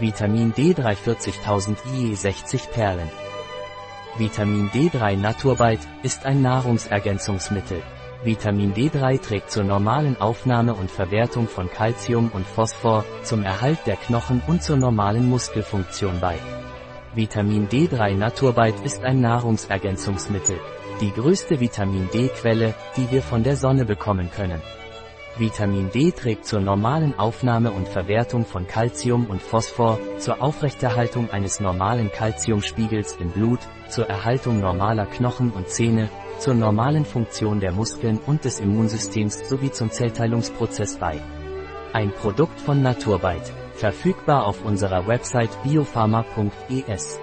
Vitamin D3 40.000 IE 60 Perlen. Vitamin D3 Naturbite ist ein Nahrungsergänzungsmittel. Vitamin D3 trägt zur normalen Aufnahme und Verwertung von Calcium und Phosphor, zum Erhalt der Knochen und zur normalen Muskelfunktion bei. Vitamin D3 Naturbite ist ein Nahrungsergänzungsmittel. Die größte Vitamin D-Quelle, die wir von der Sonne bekommen können. Vitamin D trägt zur normalen Aufnahme und Verwertung von Calcium und Phosphor, zur Aufrechterhaltung eines normalen Calciumspiegels im Blut, zur Erhaltung normaler Knochen und Zähne, zur normalen Funktion der Muskeln und des Immunsystems sowie zum Zellteilungsprozess bei. Ein Produkt von Naturbite, verfügbar auf unserer Website biopharma.es.